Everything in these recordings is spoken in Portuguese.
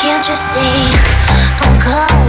Can't you see I'm cold?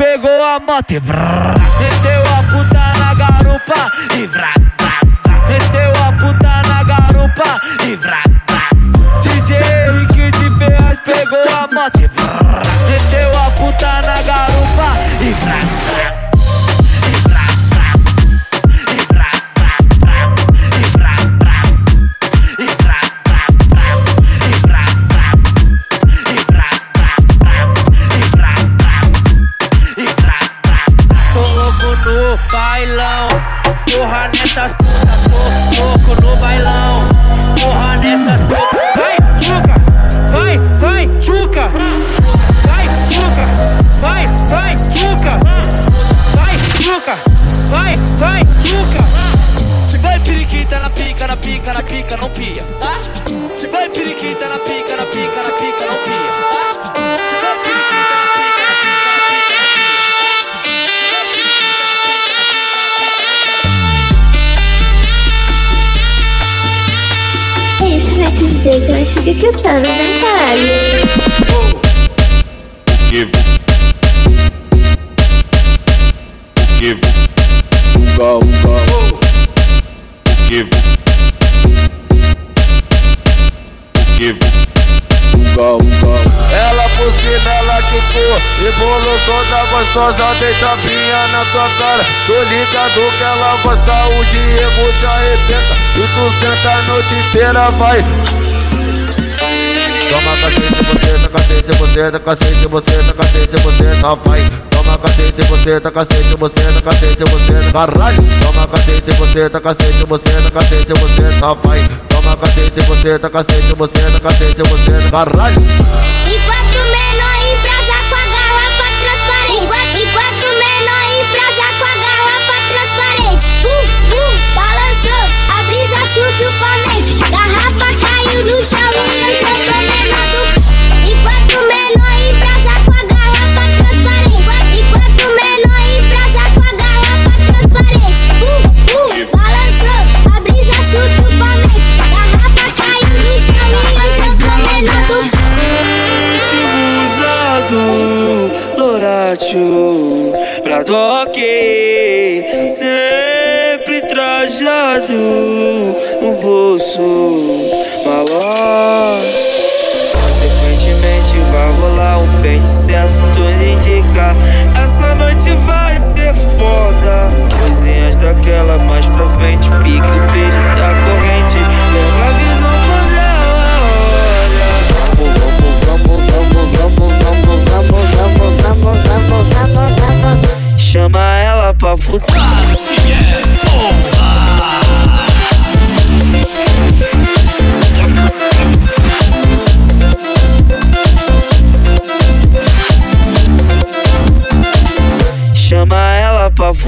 Pegou a moto e vrrr, meteu a puta na garupa e vrá, vrá, vrá. meteu a puta na garupa e vrá, vrá. DJ Henrique de Ferraz pegou a moto e vrrr, meteu a puta na garupa e vrá, Uga. Give. Give. Uga, uga. Ela por cima, ela quicou E bolo toda gostosa Deita pinha na tua cara Tô ligado que ela gosta O Diego te arrebenta E tu senta a noite inteira, vai Toma cacete, você tá cacete, você tá cacete, você tá cacete, você tá vai. Cacete, você tá cacete, você tá cacete, você tá caralho. Toma cacete, você tá cacete, você tá cacete, você tá vai. Toma cacete, você tá cacete, você tá cacete, você tá caralho. Consequentemente vai rolar um pente certo Tudo indica. Essa noite vai ser foda. Coisinhas daquela mais pra frente Pique o brilho da corrente. Leva a visão quando ela olha Chama ela pra futar.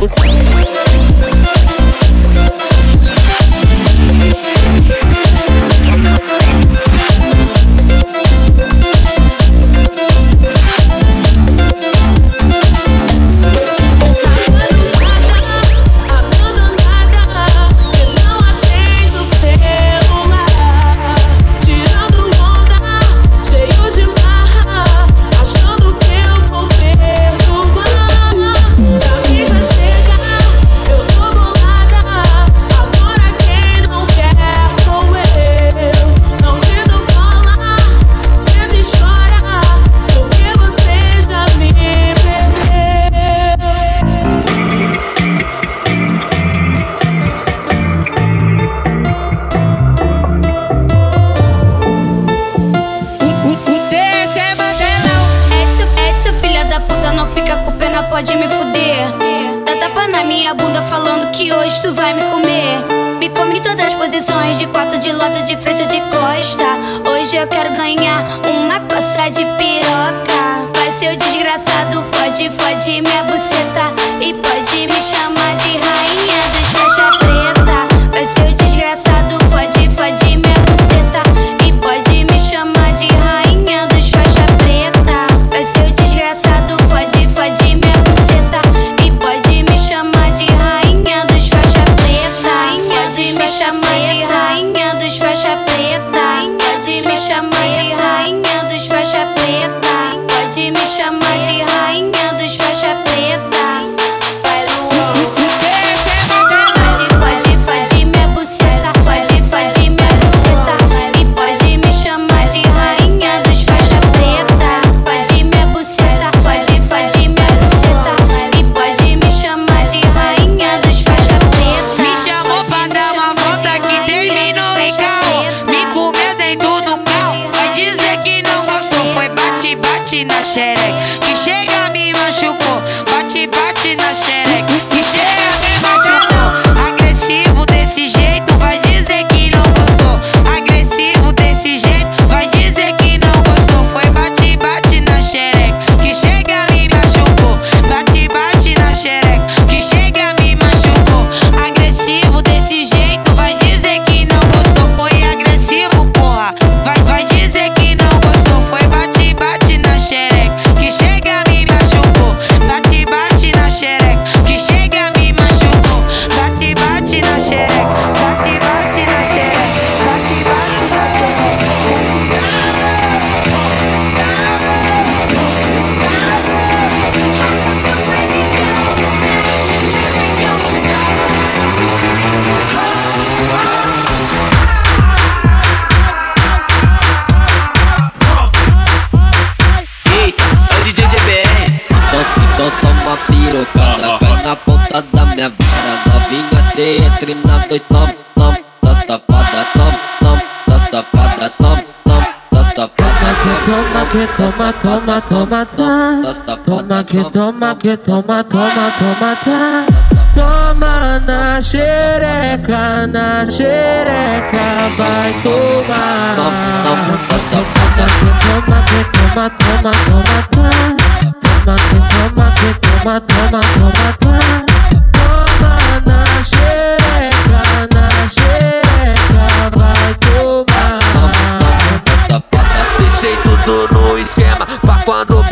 Ela que hoje tu vai me comer. Me come em todas as posições, de quatro, de lado, de frente, de costa. Hoje eu quero ganhar uma coça de piroca. Vai ser o desgraçado, fode, fode minha buceta. E pode me chamar de rainha dos faixa preta. Vai ser o desgraçado, Que chega me machucou, bate, bate na xereca. Que chega me machucou, agressivo desse jeito, vai dizer que que toma, toma, toma, toma. Toma que toma, que toma, toma, toma, toma. Toma na xereca, na xereca, vai tomar. Toma toma, toma, toma, toma, toma.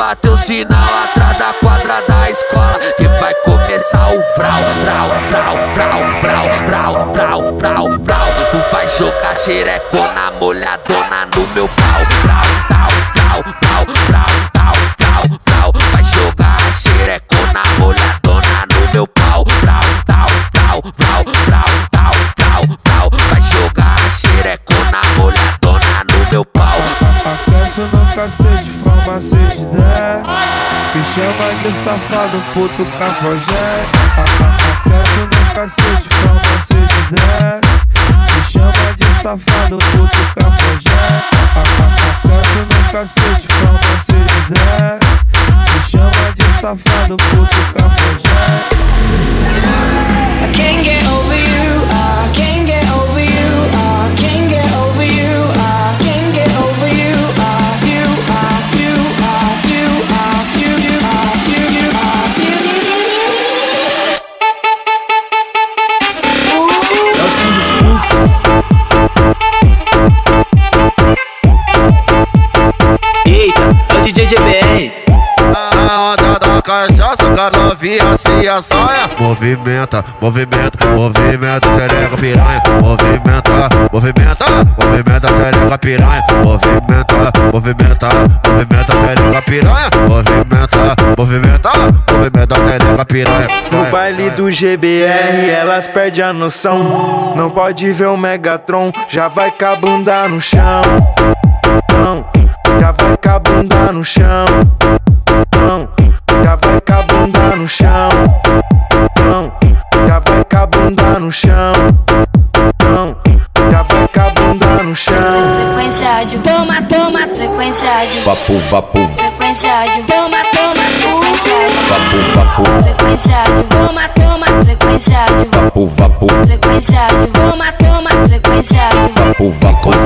bateu sinal atrás da quadra da escola que vai começar o vral, vral, vral, vral, vral, vral, vral, vral, vral. Tu vai jogar xereco na molhadona no meu pau, vral, tal, tal, tal, vral, tal, tal, vral. Vai jogar xereco na molhadona no meu pau, vral, tal, tal, vral, vral, tal, tal, vral. Vai jogar xereco na molhadona no meu pau. Aquece no de forma seis dez chama de safado, puto cafajé. Quero no cacete, fala de dez Me chama de safado, puto cafajé. Quero no cacete, fala de dez Me chama de safado, puto cafajé. I can't get over you, I can't get over you. Movimenta, movimenta, movimenta, sereca piranha. Movimenta, movimenta, movimenta, sereca piranha. Movimenta, movimenta, movimenta, sereca piranha. Movimenta, movimenta, movimenta, sereca piranha. No baile do GBR, elas perdem a noção. Não pode ver o Megatron, já vai com a bunda no chão. Não, já vai com a bunda no chão vai com a bunda no chão. Não, já vai com a bunda no chão. Não, já vai com a bunda no chão. Sequência de toma, toma, sequência de papo, papo. Sequência de toma, toma, sequência de papo, papo. Sequência de toma, toma, sequência de papo, papo. Sequência de toma, toma, sequência de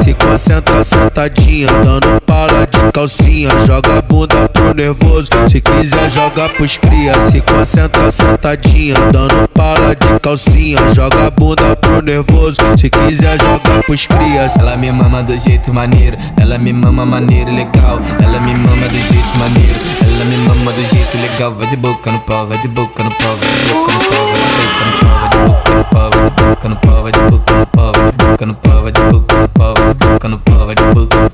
se concentra sentadinha Dando pala de calcinha. Joga a bunda pro nervoso Se quiser joga pros cria. Se concentra sentadinha Dando pala de calcinha. Joga a bunda pro nervoso Se quiser joga pros cria. Ela me mama do jeito maneiro Ela me mama maneiro legal. Ela me mama do jeito maneiro Ela me mama do jeito legal. Vai de boca no pau, vai de boca no pau Vai de boca no pau, vai de boca no pau Vai de boca no pau, vai de boca no pau Vai de boca no pau tacando prova de boca.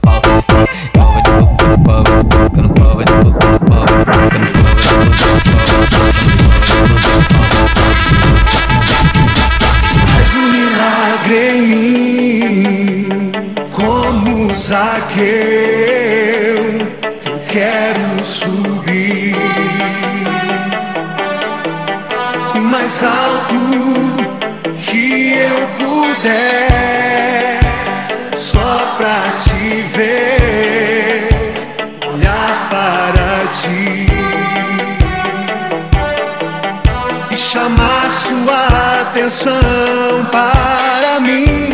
Sua atenção para mim.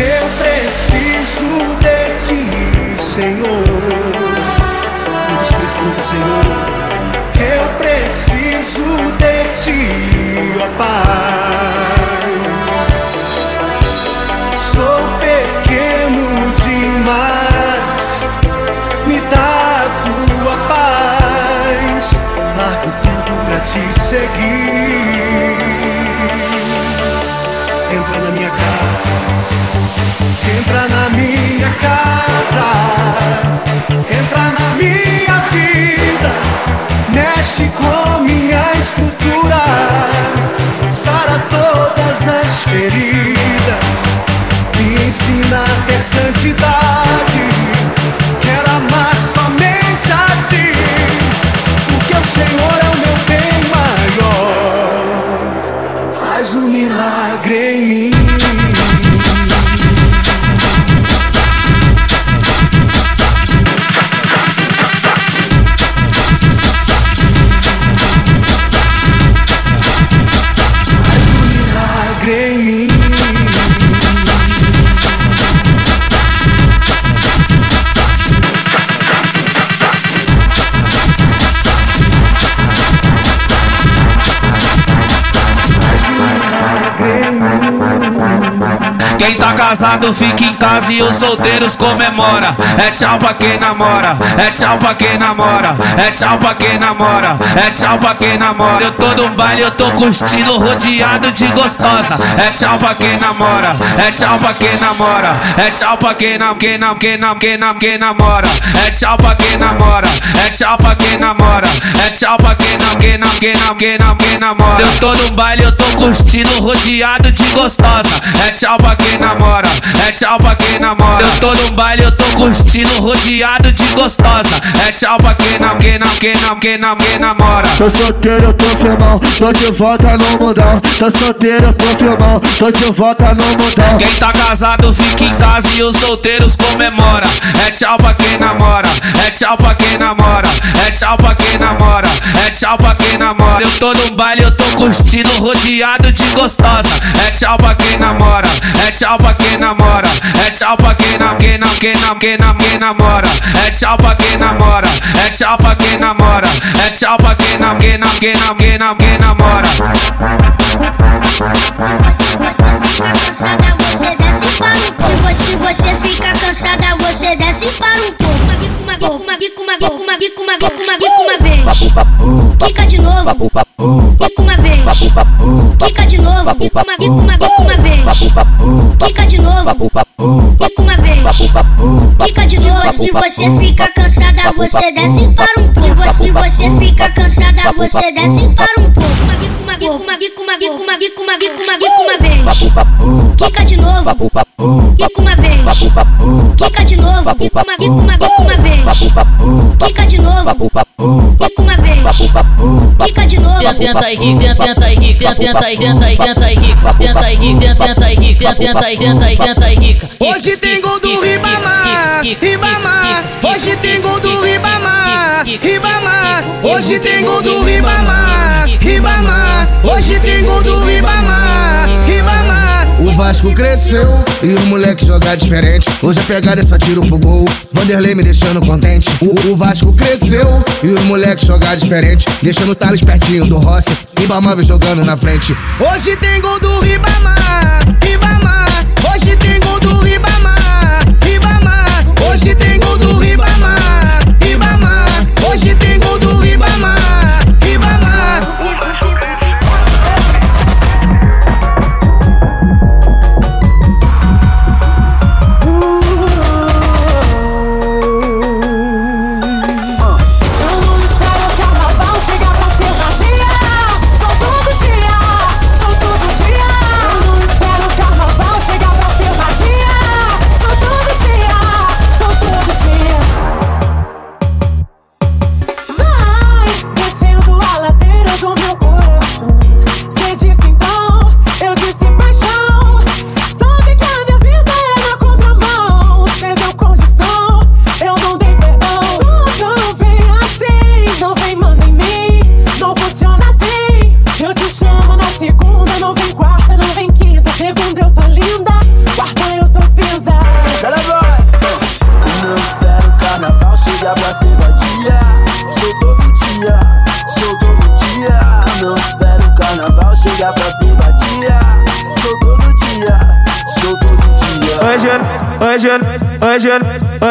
Eu preciso de ti, Senhor. Todos precisam do Senhor. Eu preciso de ti, ó Pai. Todas as feridas, me ensina a ter santidade. Quero amar somente a ti, porque o Senhor é o meu bem maior. Faz um milagre em casado fica em casa e os solteiros comemora. É tchau pra quem namora, é tchau pra quem namora, é tchau pra quem namora, é tchau pra quem namora. Eu tô no baile, eu tô curtindo rodeado de gostosa. É tchau pra quem namora, é tchau pra quem namora, é tchau pra quem nam, quem nam, quem nam, quem nam, quem namora. É tchau pra quem namora, é tchau pra quem namora, é tchau pra quem nam, quem nam, quem nam, quem nam, quem namora. Eu tô no baile, eu tô curtindo rodeado de gostosa. É tchau pra quem namora, é tchau pra quem namora. Eu tô no baile, eu tô curtindo rodeado de gostosa. É tchau pra quem nam, quem nam, quem nam, quem nam, quem namora. Tô solteiro, eu tô firmão, tô de volta no mundão. Tô solteiro, eu tô firmão, tô de volta no mundão. Quem tá casado fica em casa e os solteiros comemora. É tchau pra quem namora, é tchau pra quem namora, é tchau pra quem namora, é tchau pra quem namora. Eu tô no baile, eu tô curtindo rodeado de gostosa. É tchau pra quem namora, é tchau pra quem namora, é tchau pra quem nam, quem nam, quem nam, quem quem namora. É tchau pra quem namora, é tchau pra quem namora, é tchau pra quem nam, quem nam, quem nam, quem nam, quem namora. Se você fica cansada, você desce para um pouco. Uma bica, uma bica, uma bica, uma bica, uma bica, uma bica, uma vez. Quica de novo. Quica uma vez. Quica de novo. Quica uma bica, uma bica, uma vez. Quica de novo. Quica uma vez. Quica de novo. Se você fica cansada, você desce para um pouco. Se você fica cansada, você desce para um pouco. Uma bica, uma bica, uma bica, uma bica, uma bica, uma bica, uma vez. Quica de novo. Quica uma vez. Quica de novo. Quica uma bica, uma bica, uma vez. Quica de novo. Quica uma vez. Quica de novo. Tenta aí, tenta, tenta aí, tenta, tenta aí, tenta aí, tenta aí, tenta aí, tenta, tenta aí, tenta, tenta aí, tenta aí, tenta aí, Hoje tem gol do Ribamar, Ribamar. Hoje tem gol do Ribamar, Ribamar. Hoje tem gol do Ribamar, Ribamar. Hoje tem gol do Ribamar, Vasco cresceu e o moleque joga diferente. Hoje a pegada é só tiro pro gol. Vanderlei me deixando contente. O, o Vasco cresceu e o moleque joga diferente. Deixando o Thales pertinho do Rossi. Ribamar jogando na frente. Hoje tem gol do Ribamar, Ribamar. Hoje tem gol do Ribamar, Ribamar. Hoje tem gol do Ribamar, Ribamar. Hoje tem gol do Ribamar.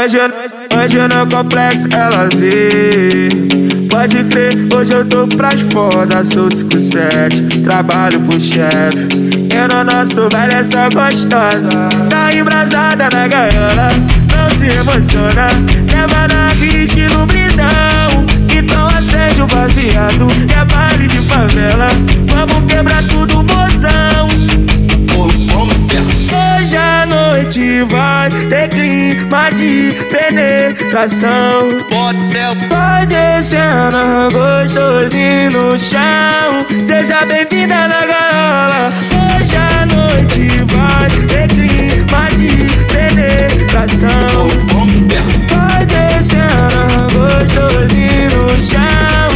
Hoje, hoje no complexo LZ. Pode crer, hoje eu tô pras foda, sou 57, trabalho pro chefe. Eu no nosso velho é só gostosa, tá embrasada na gaiola, não se emociona, leva na beat no brindão. Então acende o baseado, é baile de favela, vamos quebrar tudo, mozão. Hoje a noite vai ter clima de penetração. Vai descendo gostosinho no chão. Seja bem-vinda na gaiola. Hoje a noite vai ter clima de penetração. Vai descendo gostosinho no chão.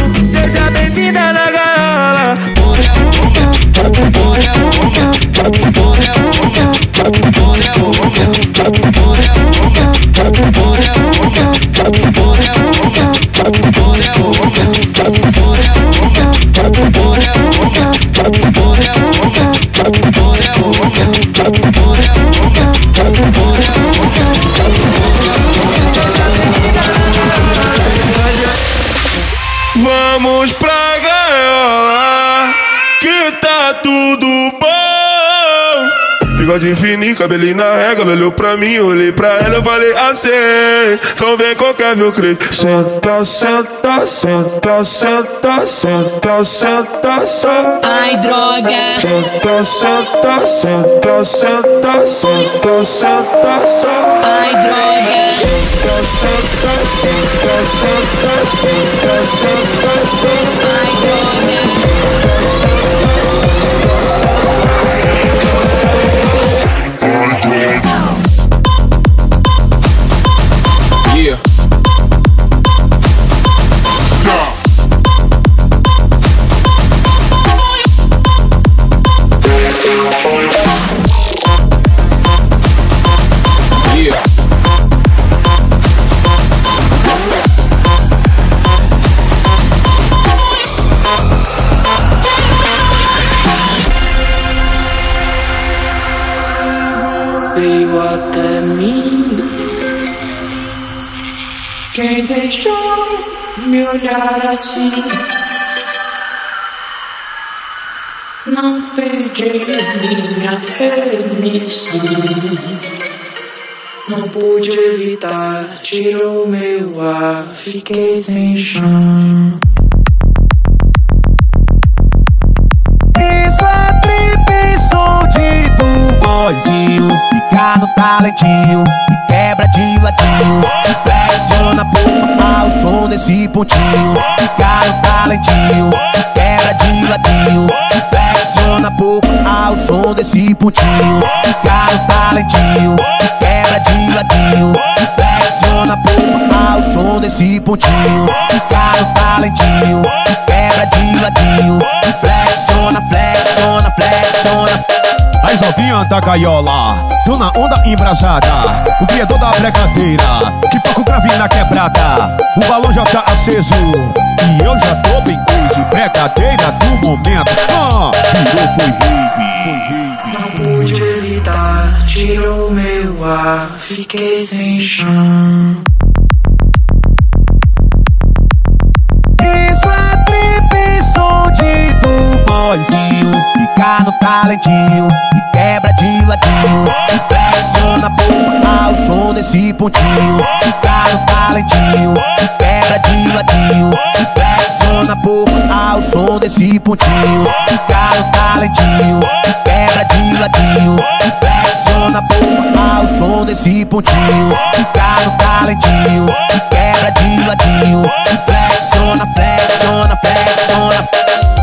Bigode fininho, cabelinho na régua, ela olhou pra mim, olhei pra ela, eu falei assim. Então vem qualquer meu creio. Senta, senta, senta, senta, senta, senta, senta. Ai, droga. Senta, senta, senta, senta, senta, senta, senta. Ai, droga. Senta, senta, senta, senta, senta, senta, senta. Ai, droga. Quem deixou me olhar assim? Não pedi minha permissão. Não pude evitar, tirou meu ar, fiquei sem chão. Isso é trip, som de do boyzinho Fica no talentinho quebra de ladinho Flexiona ao som desse pontinho. No talentinho quebra de ladinho Flexiona pouco ao som desse pontinho. No talentinho quebra de ladinho Flexiona pouco ao som desse pontinho. No talentinho quebra de ladinho Flexiona, flexiona, flexiona As novinhas da gaiola, tô na onda embrasada. O criador da bregadeira, que toca o grave na quebrada. O balão já tá aceso, e eu já tô bem coisa. Bregadeira do momento, ah, virou foi rave. Não pude evitar, tirou meu ar, fiquei sem chão. Isso é trip, som de do boyzinho Fica no talentinho pontinho Fica no talentinho quebra de ladinho Flexiona pouco ao som desse pontinho Fica no talentinho quebra de ladinho Flexiona pouco ao som desse pontinho Fica no talentinho quebra de ladinho Flexiona, flexiona, flexiona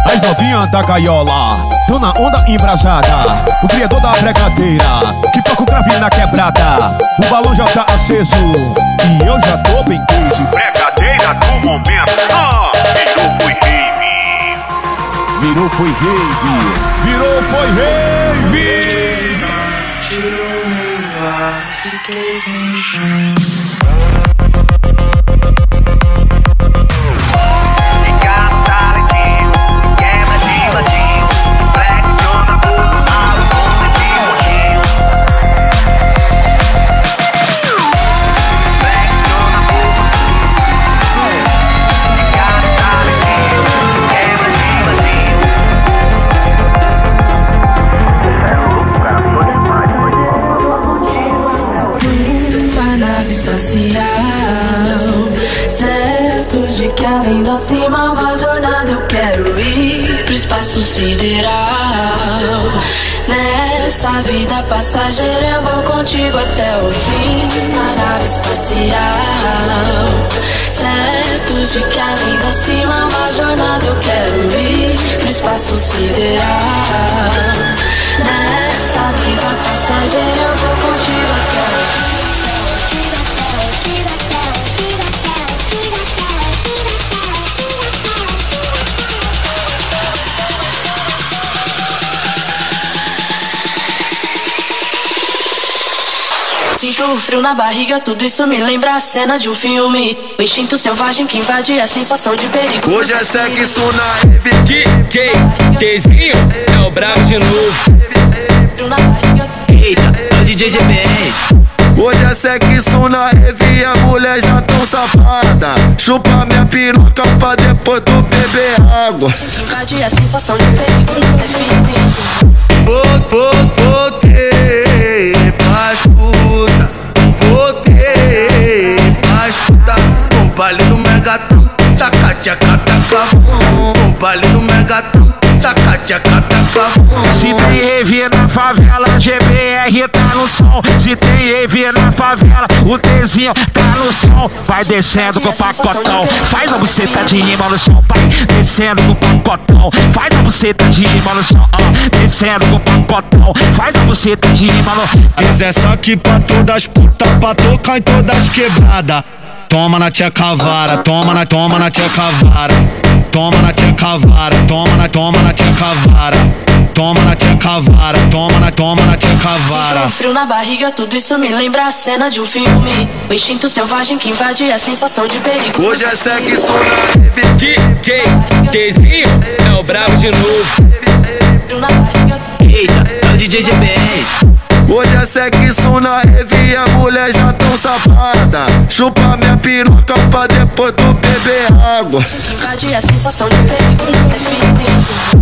As novinhas da gaiola, tô na onda embrasada. O criador da bregadeira, que toca o grave na quebrada. O balão já tá aceso, e eu já tô bem coisa. Bregadeira do momento, ah, virou foi rave. Virou foi rave, virou foi rave. Tirou meu ar, fiquei sem chão. O frio na barriga, tudo isso me lembra a cena de um filme. O instinto selvagem que invade a sensação de perigo. Hoje é sexo na heavy DJ Tzinho é o brabo de novo. Eita, é o DJ GBR Hoje é sexo na heavy, a mulher já tão safada Chupa minha piroca pra depois tu beber água Invade a sensação de perigo nos define. Voltei pras puta, o Tzinho tá no som. Vai descendo com o pacotão, faz a buceta de rima no som. Vai descendo com o pacotão, faz a buceta de rima no som. Ah, descendo com o pacotão, faz a buceta de rima no som. Fiz essa aqui pra todas as putas, pra tocar em todas quebradas. Toma na tia cavara, toma na, toma na tia cavara. Toma na tia cavara, toma na, toma na tia cavara. Toma na tia cavara, toma na, toma na tia cavara. um frio na barriga, tudo isso me lembra a cena de um filme. O instinto selvagem que invade a sensação de perigo. Hoje é sexo na DJ Tzinho é o brabo de novo. Eita, é o DJ GBR Hoje é sexo na heavy, a mulher já tão safada. Chupa minha piroca pra depois tu beber água. Invade a sensação de perigo nos define.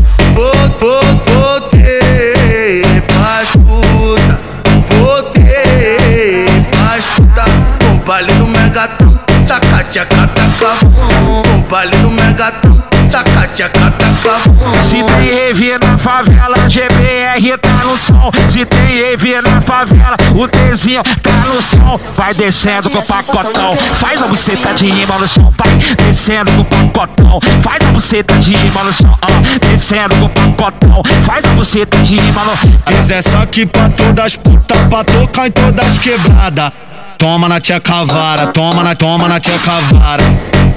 Voltei pras puta, voltei pras puta Com o baile do Megatron, taca tchaca taca bom Com o baile do Megatron, taca tchaca taca Se tem rave na favela, GBR tá no som. Se tem rave na favela, o Tzinho tá no som. Vai descendo com o pacotão, faz a buceta de rima no som. Vai descendo com o pacotão, faz a buceta de rima no som. Ah, descendo com o pacotão, faz a buceta de rima no som. Fiz essa aqui pra todas as putas, pra tocar em todas quebradas. Toma na tia cavara, toma na, toma na tia cavara.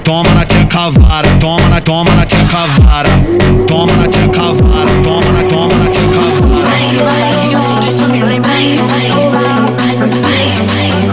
Toma na tia cavara, toma na, toma na tia cavara. Toma na tia cavara, toma na, toma na tia cavara. Tudo isso me lembra. Cachaça,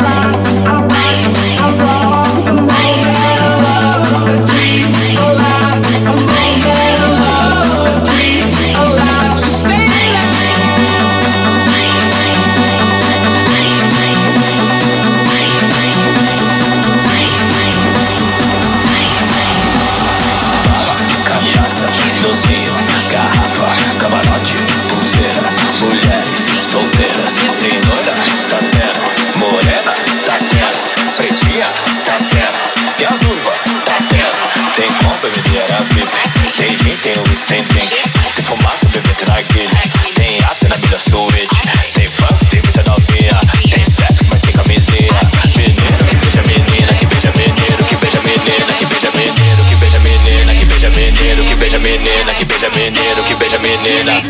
bebê, tem after na milha suíte, tem funk, tem muita novinha, tem sexo, mas tem camisinha, menino que beija menina, que beija menino, que beija menina, que beija menino, que beija menina, que beija menino, que beija menina, que beija menino, que beija menina.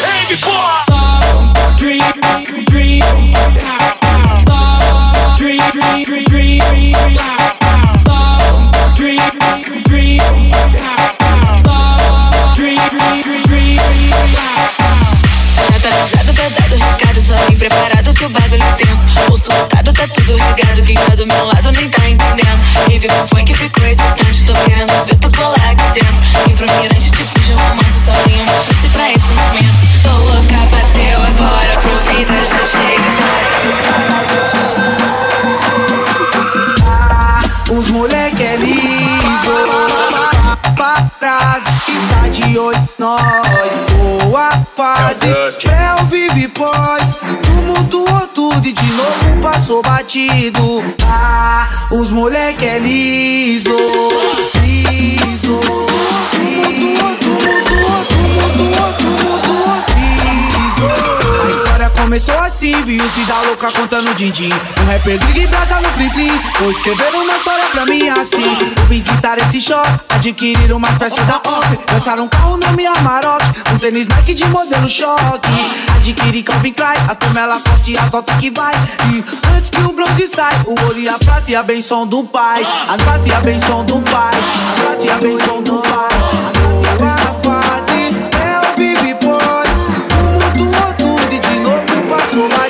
Dream, tá tudo regado Quem tá do meu lado nem tá entendendo. Rave com funk ficou moleque é liso, liso. A história começou assim, viu se dá louca contando din-din Um rapper liga e brasa no plim-plim Vou escrever uma história pra mim assim. Vou visitar esse shopping, adquirir umas peças da OP Lançar um carro nome Amarok Um tênis Nike de modelo choque. Adquirir Calvin Klein, a turma ela forte a volta que vai. E antes que o bronze sai, o ouro e a prata e a benção do pai. A prata e a benção do pai. A prata e a benção do pai. A prata fase, é o vive pois. Tumultuou tudo e de novo passou batido.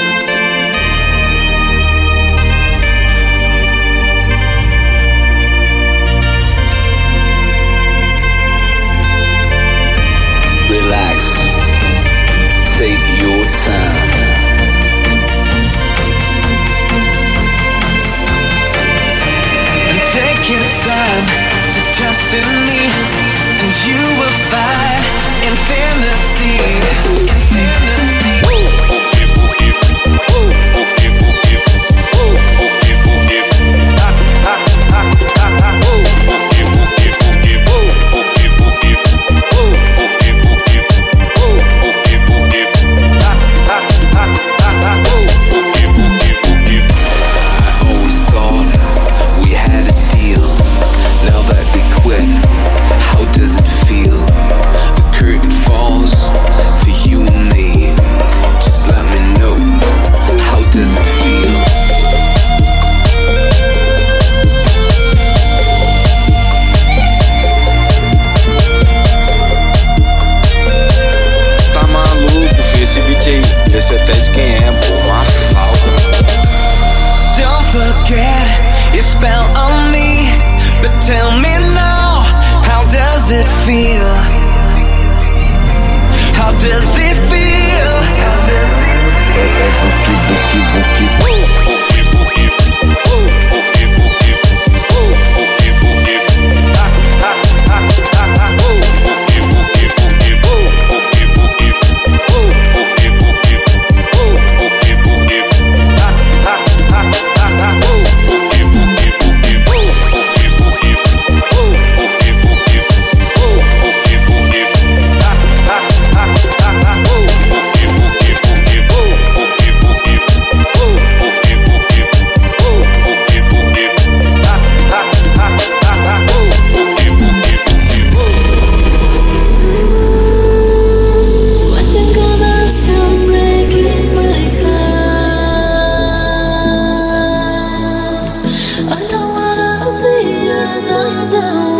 I don't wanna be another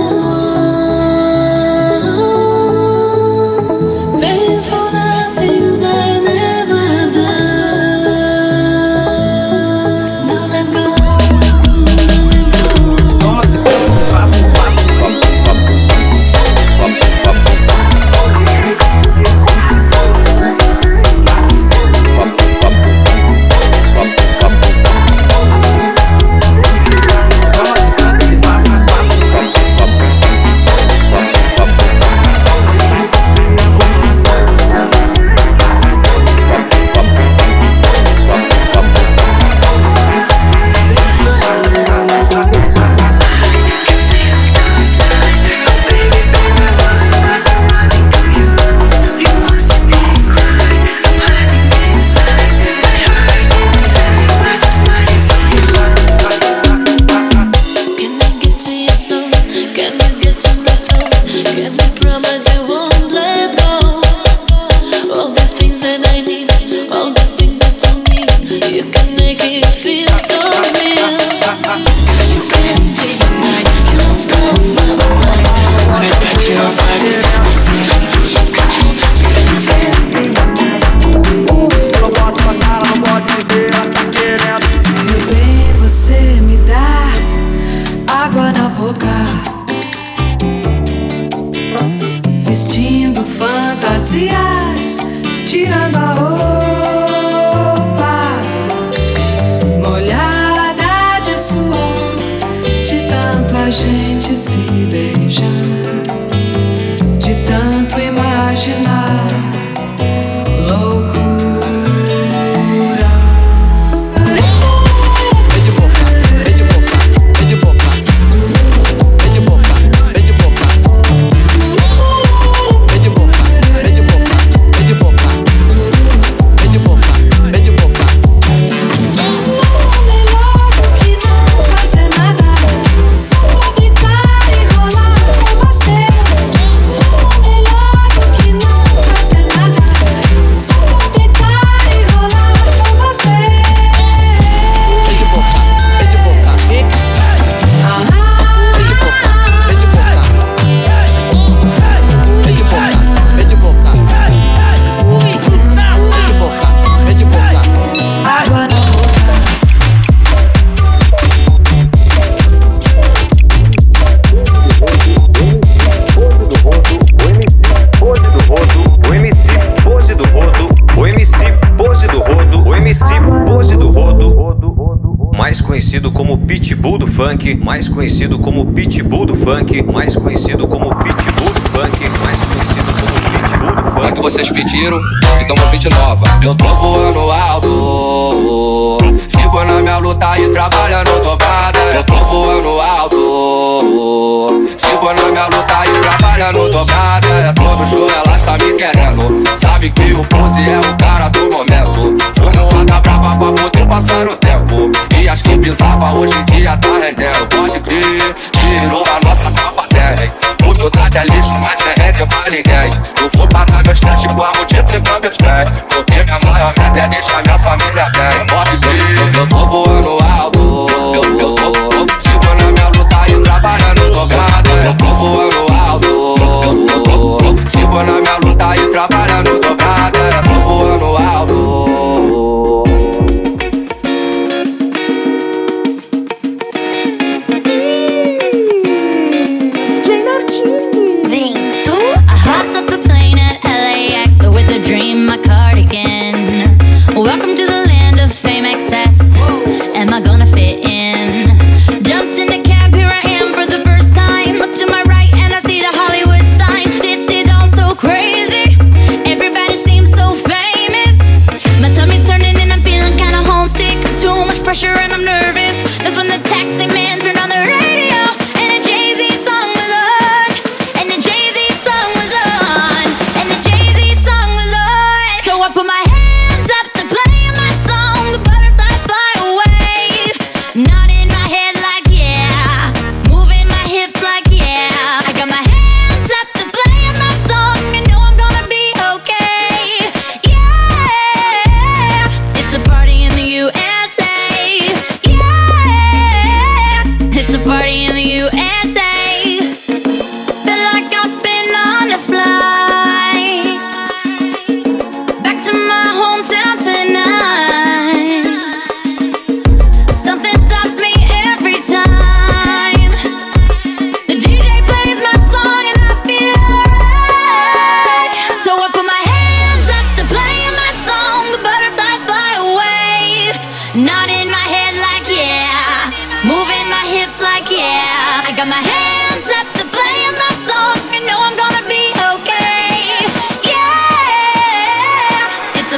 Funk, mais conhecido como Pitbull do Funk, mais conhecido como Pitbull do Funk, mais conhecido como Pitbull do Funk. É que vocês pediram, então vou pedir nova. Eu tô voando alto, sigo na minha luta e trabalhando dobrada. Eu tô voando alto, sigo na minha luta e trabalhando dobrada. É todo show, elas tá me querendo. Sabe que o pose é o cara do momento. Fumo brava pra poder passar o tempo. E as que pisava hoje em dia tá rendendo. Pode crer, tirou a nossa capa tem. Humildade é lixo, mas é rende pra ninguém. Eu vou pagar meus testes igual multiplicar meus trem. Porque minha maior meta é deixar minha família bem. Pode crer, eu tô voando alto. Eu, tô, minha luta e trabalhando dobrado. Eu tô voando alto. Eu, minha luta e trabalhando dobrado. Eu tô voando alto.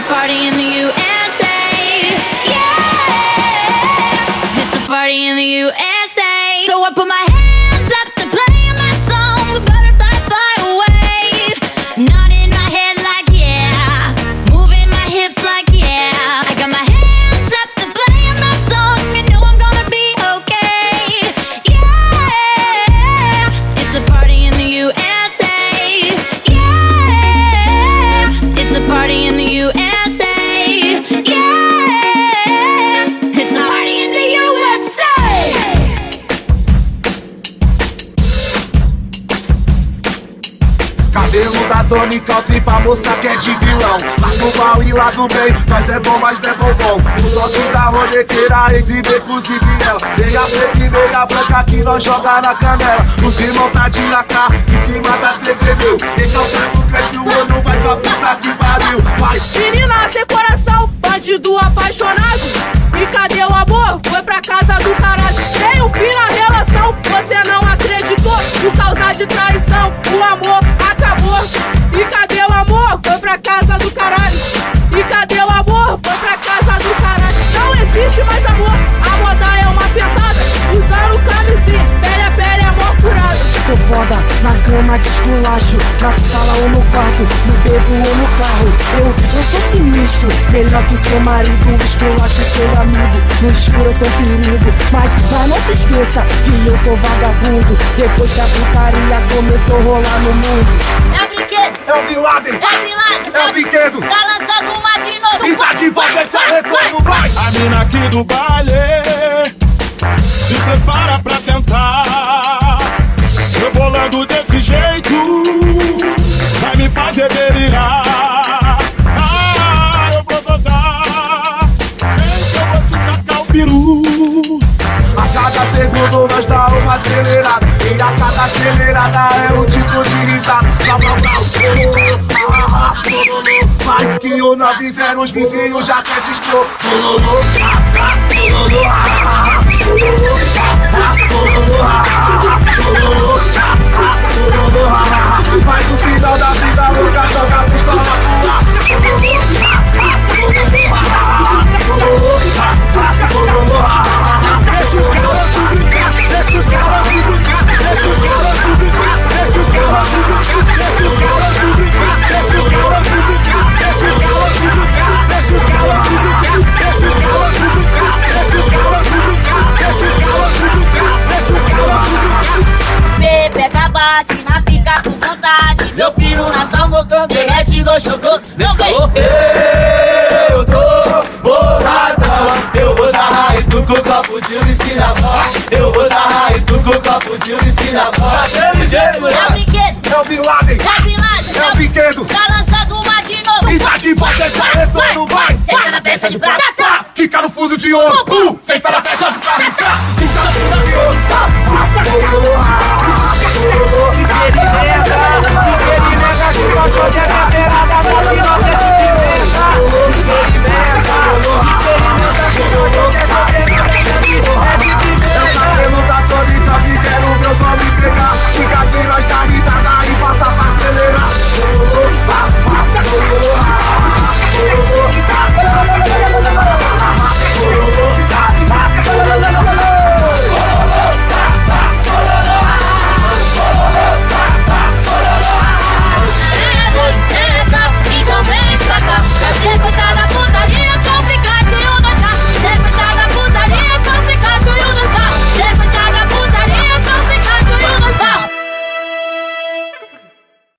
Party Country pra mostrar que é de vilão Lá do mal e lá do bem, nós é bom, mas não é bom bom O toque da roleteira entre becos e viela Meia preta e meia branca que nós joga na canela Os irmãos tá de AK, em cima da CPD Recalcando cresce o olho, vai pra puta que pariu Vai! Menina sem coração, bandido apaixonado. E cadê o amor? Foi pra casa do caralho. Tem um fim na relação, você não de traição, o amor casa do caralho. E cadê o amor? Foi pra casa do caralho. Não existe mais amor, cama de esculacho Na sala ou no quarto, no beco ou no carro Eu, eu sou sinistro, melhor que seu marido Esculacho seu amigo, no escuro eu sou perigo Mas, mas não se esqueça que eu sou vagabundo Depois que a putaria começou a rolar no mundo É o brinquedo. É o Bin Laden. É o Bin Laden. É o brinquedo. Tá lançando uma de novo. E tá de volta esse retorno, vai. A mina aqui do baile se prepara pra sentar. Rebolando desse jeito, vai me fazer delirar. Ah, eu vou gozar, eu vou te tacar. A cada segundo nós dá uma acelerada E a cada acelerada é um tipo de risada oh, ah, ah. Vai que o 90 os vizinhos já até Lololô, ah, ah, ah, ah, ah, Vai pro final da vida louca, joga pistola Deixa os garotos brincar, deixa os garotos brincar, deixa os garotos brincar, Na sua boca, derrete. Não vem. Eu tô boladão, eu vou sarrar e tu com copo de uísque na mão. Eu vou sarrar e tu com copo de uísque na mão. Jeito, É o brinquedo. É o Bin Laden. É o Bin Laden. É o brinquedo. Tá lançando uma de novo. E tá de volta esse retorno, vai. Senta na peça de prata. Tá, Fica no fuso de ouro, uh, senta na peça de prata. Fica no fuso de ouro, tá. pode acabar.